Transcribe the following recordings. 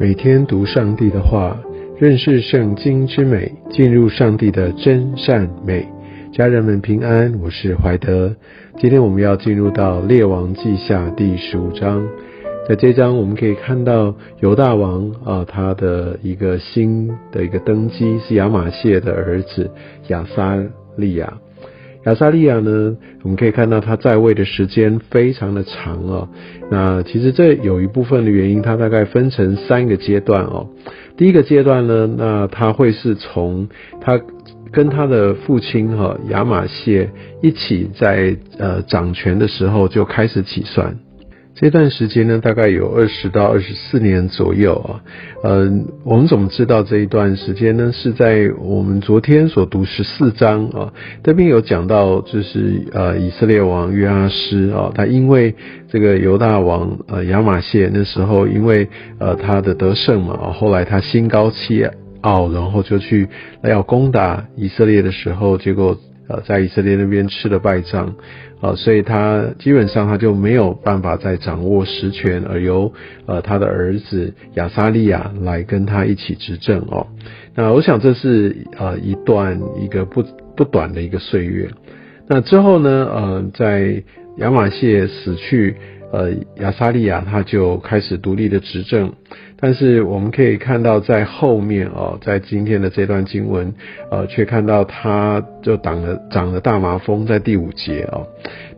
每天读上帝的话，认识圣经之美，进入上帝的真善美。家人们平安，我是怀德。今天我们要进入到列王记下第十五章，在这章我们可以看到犹大王啊，他的一个新的一个登基是亚玛谢的儿子亚撒利亚。亚萨利亚呢，我们可以看到他在位的时间非常的长哦。那其实这有一部分的原因，他大概分成三个阶段哦。第一个阶段呢，那他会是从他跟他的父亲哈亚马谢一起在呃掌权的时候就开始起算。这段时间呢，大概有二十到二十四年左右啊。嗯，我们怎么知道这一段时间呢？是在我们昨天所读十四章啊，这边有讲到，就是呃以色列王约阿施啊，他因为这个犹大王呃亚玛谢那时候因为呃他的得胜嘛，后来他心高气傲，然后就去要攻打以色列的时候，结果。呃，在以色列那边吃了败仗，啊，所以他基本上他就没有办法再掌握实权，而由呃他的儿子亚撒利亚来跟他一起执政哦。那我想这是呃一段一个不不短的一个岁月。那之后呢，呃，在亚玛谢死去，呃，亚撒利亚他就开始独立的执政。但是我们可以看到，在后面哦，在今天的这段经文，呃，却看到他就长了长了大麻风，在第五节哦。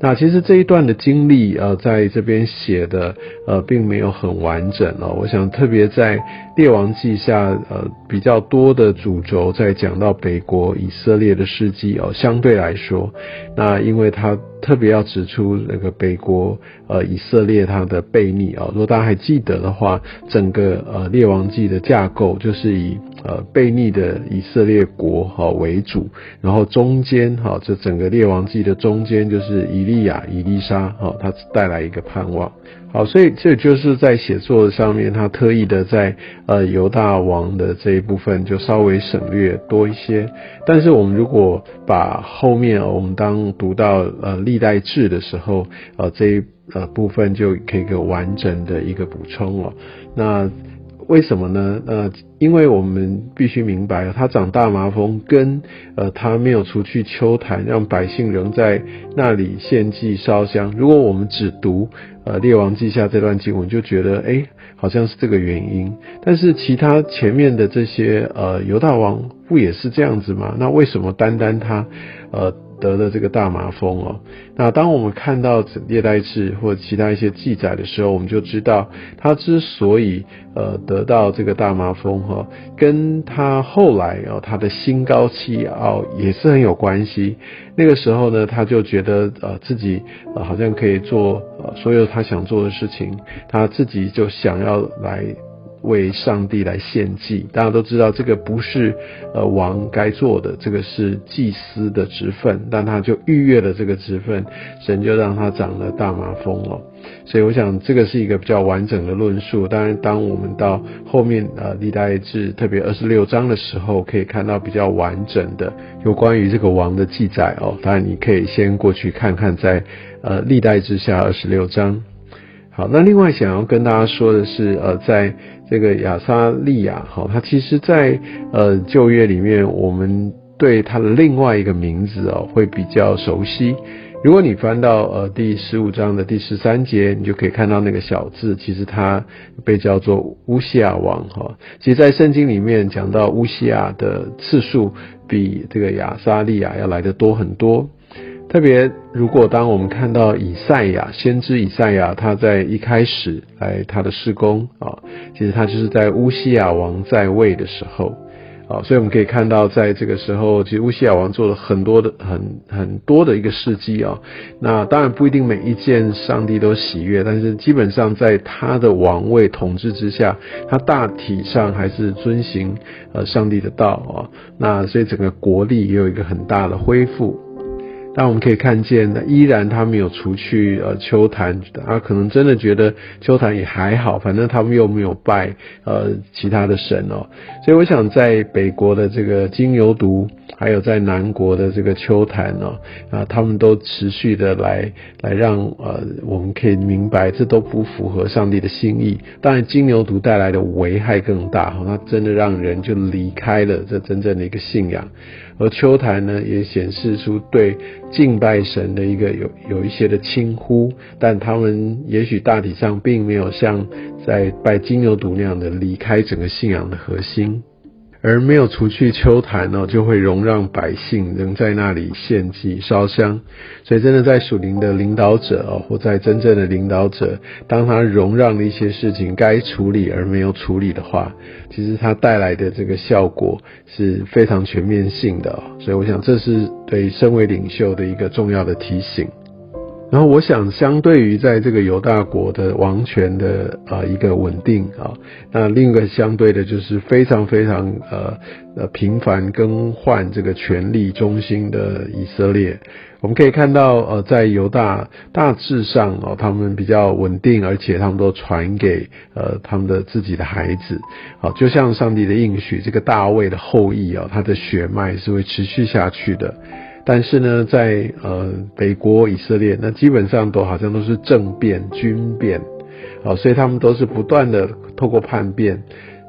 那其实这一段的经历，呃，在这边写的，呃，并没有很完整哦。我想特别在列王记下，呃，比较多的主轴在讲到北国以色列的事迹哦。相对来说，那因为他特别要指出那个北国呃以色列他的悖逆啊。如果大家还记得的话，整个呃列王记的架构就是以呃悖逆的以色列国哈为主，然后中间哈这整个列王记的中间就是以。利亚、伊丽莎，哈，他带来一个盼望，好，所以这就是在写作上面，他特意的在呃犹大王的这一部分就稍微省略多一些。但是我们如果把后面我们当读到呃历代志的时候，呃这一呃部分就可以个完整的一个补充了。那。为什么呢？呃，因为我们必须明白，他长大麻风跟呃他没有除去秋坛，让百姓仍在那里献祭烧香。如果我们只读呃列王记下这段经文，就觉得哎好像是这个原因。但是其他前面的这些呃犹大王不也是这样子吗？那为什么单单他呃？得了这个大麻风哦，那当我们看到列代志或者其他一些记载的时候，我们就知道他之所以呃得到这个大麻风哈，跟他后来哦他的心高气傲也是很有关系。那个时候呢，他就觉得呃自己呃好像可以做呃所有他想做的事情，他自己就想要来。为上帝来献祭，大家都知道这个不是呃王该做的，这个是祭司的职分，但他就逾越了这个职分，神就让他长了大麻风了。所以我想这个是一个比较完整的论述。当然，当我们到后面呃历代志特别二十六章的时候，可以看到比较完整的有关于这个王的记载哦。当然，你可以先过去看看在呃历代之下二十六章。好，那另外想要跟大家说的是，呃，在这个亚撒利亚，好，他其实在呃旧约里面，我们对他的另外一个名字哦，会比较熟悉。如果你翻到呃第十五章的第十三节，你就可以看到那个小字，其实他被叫做乌西亚王，哈。其实，在圣经里面讲到乌西亚的次数，比这个亚撒利亚要来的多很多。特别，如果当我们看到以赛亚先知以赛亚，他在一开始来他的施工啊，其实他就是在乌西亚王在位的时候啊，所以我们可以看到，在这个时候，其实乌西亚王做了很多的很很多的一个事迹啊。那当然不一定每一件上帝都喜悦，但是基本上在他的王位统治之下，他大体上还是遵行呃上帝的道啊。那所以整个国力也有一个很大的恢复。但我们可以看见，依然他们有除去呃秋坛，他可能真的觉得秋坛也还好，反正他们又没有拜呃其他的神哦，所以我想在北国的这个金牛犊还有在南国的这个秋坛哦，啊，他们都持续的来来让呃，我们可以明白这都不符合上帝的心意。当然，金牛犊带来的危害更大哈，它真的让人就离开了这真正的一个信仰。而秋坛呢，也显示出对敬拜神的一个有有一些的轻忽，但他们也许大体上并没有像在拜金牛犊那样的离开整个信仰的核心。而没有除去秋坛呢，就会容让百姓仍在那里献祭烧香。所以，真的在属灵的领导者哦，或在真正的领导者，当他容让的一些事情该处理而没有处理的话，其实他带来的这个效果是非常全面性的。所以，我想这是对身为领袖的一个重要的提醒。然后我想，相对于在这个犹大国的王权的啊一个稳定啊，那另一个相对的就是非常非常呃呃频繁更换这个权力中心的以色列。我们可以看到，呃，在犹大大致上哦，他们比较稳定，而且他们都传给呃他们的自己的孩子，好，就像上帝的应许，这个大卫的后裔啊，他的血脉是会持续下去的。但是呢，在呃北国以色列，那基本上都好像都是政变、军变，啊，所以他们都是不断的透过叛变。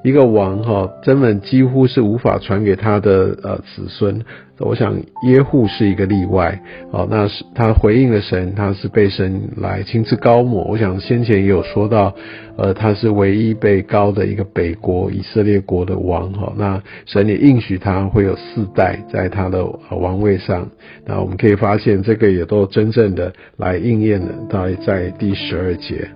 一个王哈，根本几乎是无法传给他的呃子孙。我想耶户是一个例外，哦，那是他回应了神，他是被神来亲自高抹。我想先前也有说到，呃，他是唯一被高的一个北国以色列国的王哈。那神也应许他会有四代在他的王位上。那我们可以发现，这个也都真正的来应验了，大概在第十二节。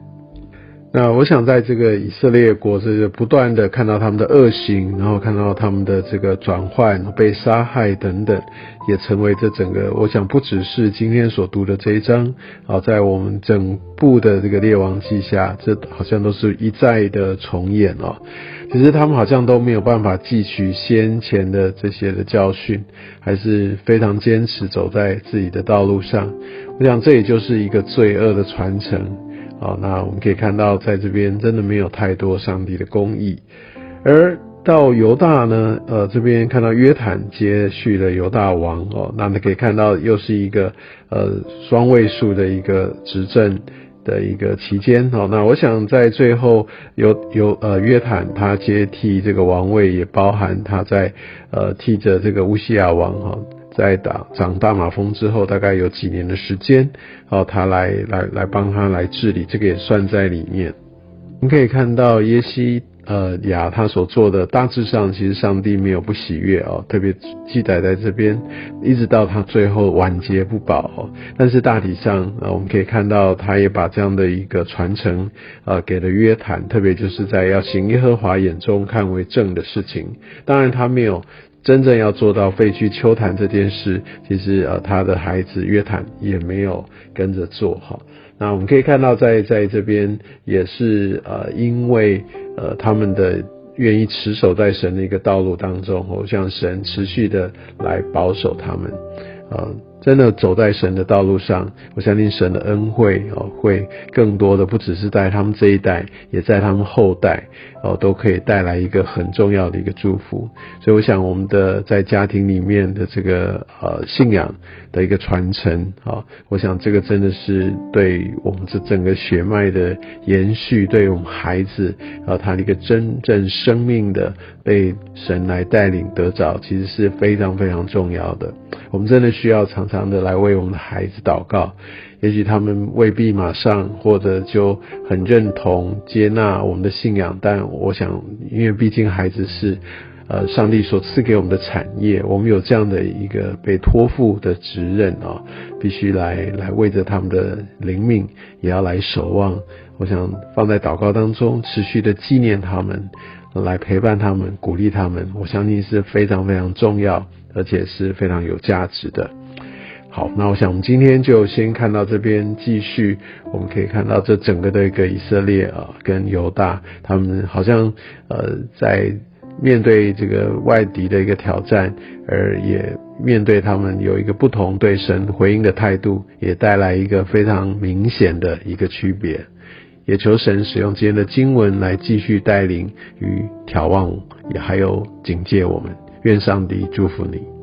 那我想，在这个以色列国，这个不断的看到他们的恶行，然后看到他们的这个转换、被杀害等等，也成为这整个。我想，不只是今天所读的这一章，啊，在我们整部的这个列王记下，这好像都是一再的重演哦。其实他们好像都没有办法汲取先前的这些的教训，还是非常坚持走在自己的道路上。我想，这也就是一个罪恶的传承。好，那我们可以看到，在这边真的没有太多上帝的公义。而到犹大呢，呃，这边看到约坦接续了犹大王哦，那你可以看到又是一个呃双位数的一个执政的一个期间哦。那我想在最后有有呃约坦他接替这个王位，也包含他在呃替着这个乌西亚王哈。在打长大马蜂之后，大概有几年的时间，哦，他来来来帮他来治理，这个也算在里面。我们可以看到耶西呃雅他所做的，大致上其实上帝没有不喜悦哦，特别记载在这边，一直到他最后晚节不保。但是大体上呃，我们可以看到他也把这样的一个传承啊给了约坦，特别就是在要行耶和华眼中看为正的事情。当然他没有。真正要做到废去秋坛这件事，其实呃，他的孩子约坦也没有跟着做哈。那我们可以看到，在在这边也是呃，因为呃，他们的愿意持守在神的一个道路当中，我向神持续的来保守他们，呃。真的走在神的道路上，我相信神的恩惠哦，会更多的不只是在他们这一代，也在他们后代哦，都可以带来一个很重要的一个祝福。所以，我想我们的在家庭里面的这个呃信仰的一个传承啊，我想这个真的是对我们这整个血脉的延续，对我们孩子啊他的一个真正生命的被神来带领得着，其实是非常非常重要的。我们真的需要常常常的来为我们的孩子祷告，也许他们未必马上或者就很认同接纳我们的信仰，但我想，因为毕竟孩子是呃上帝所赐给我们的产业，我们有这样的一个被托付的职任啊，必须来来为着他们的灵命也要来守望。我想放在祷告当中，持续的纪念他们，来陪伴他们，鼓励他们，我相信是非常非常重要。而且是非常有价值的。好，那我想我们今天就先看到这边，继续我们可以看到这整个的一个以色列啊，跟犹大，他们好像呃在面对这个外敌的一个挑战，而也面对他们有一个不同对神回应的态度，也带来一个非常明显的一个区别。也求神使用今天的经文来继续带领与眺望，也还有警戒我们。愿上帝祝福你。